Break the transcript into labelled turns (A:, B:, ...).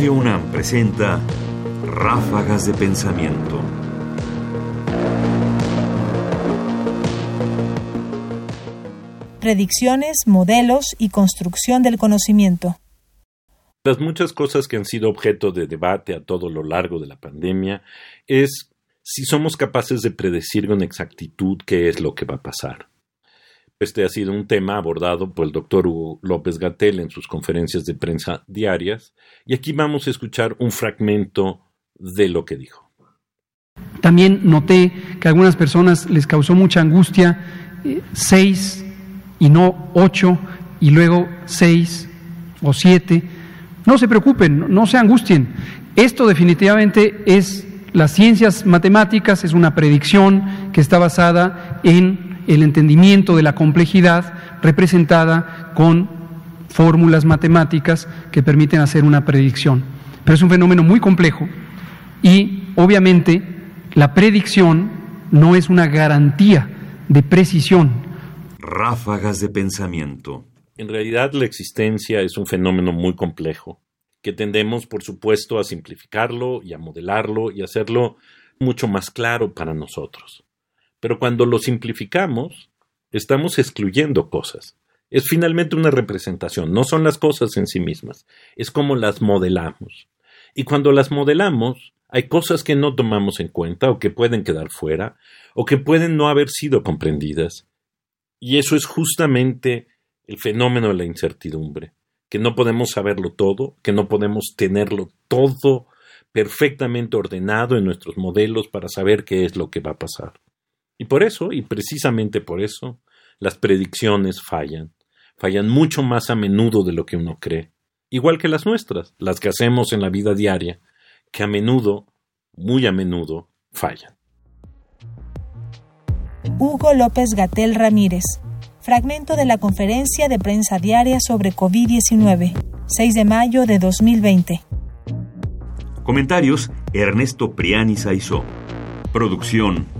A: Radio UNAM presenta Ráfagas de Pensamiento.
B: Predicciones, modelos y construcción del conocimiento.
C: Las muchas cosas que han sido objeto de debate a todo lo largo de la pandemia es si somos capaces de predecir con exactitud qué es lo que va a pasar. Este ha sido un tema abordado por el doctor Hugo López Gatel en sus conferencias de prensa diarias y aquí vamos a escuchar un fragmento de lo que dijo.
D: También noté que a algunas personas les causó mucha angustia eh, seis y no ocho y luego seis o siete. No se preocupen, no se angustien. Esto definitivamente es las ciencias matemáticas, es una predicción que está basada en el entendimiento de la complejidad representada con fórmulas matemáticas que permiten hacer una predicción. Pero es un fenómeno muy complejo y obviamente la predicción no es una garantía de precisión.
A: Ráfagas de pensamiento.
C: En realidad la existencia es un fenómeno muy complejo, que tendemos, por supuesto, a simplificarlo y a modelarlo y hacerlo mucho más claro para nosotros. Pero cuando lo simplificamos, estamos excluyendo cosas. Es finalmente una representación, no son las cosas en sí mismas, es como las modelamos. Y cuando las modelamos, hay cosas que no tomamos en cuenta o que pueden quedar fuera o que pueden no haber sido comprendidas. Y eso es justamente el fenómeno de la incertidumbre, que no podemos saberlo todo, que no podemos tenerlo todo perfectamente ordenado en nuestros modelos para saber qué es lo que va a pasar. Y por eso, y precisamente por eso, las predicciones fallan. Fallan mucho más a menudo de lo que uno cree. Igual que las nuestras, las que hacemos en la vida diaria, que a menudo, muy a menudo, fallan.
B: Hugo López Gatel Ramírez. Fragmento de la conferencia de prensa diaria sobre COVID-19, 6 de mayo de 2020.
A: Comentarios: Ernesto Priani Saizó. Producción: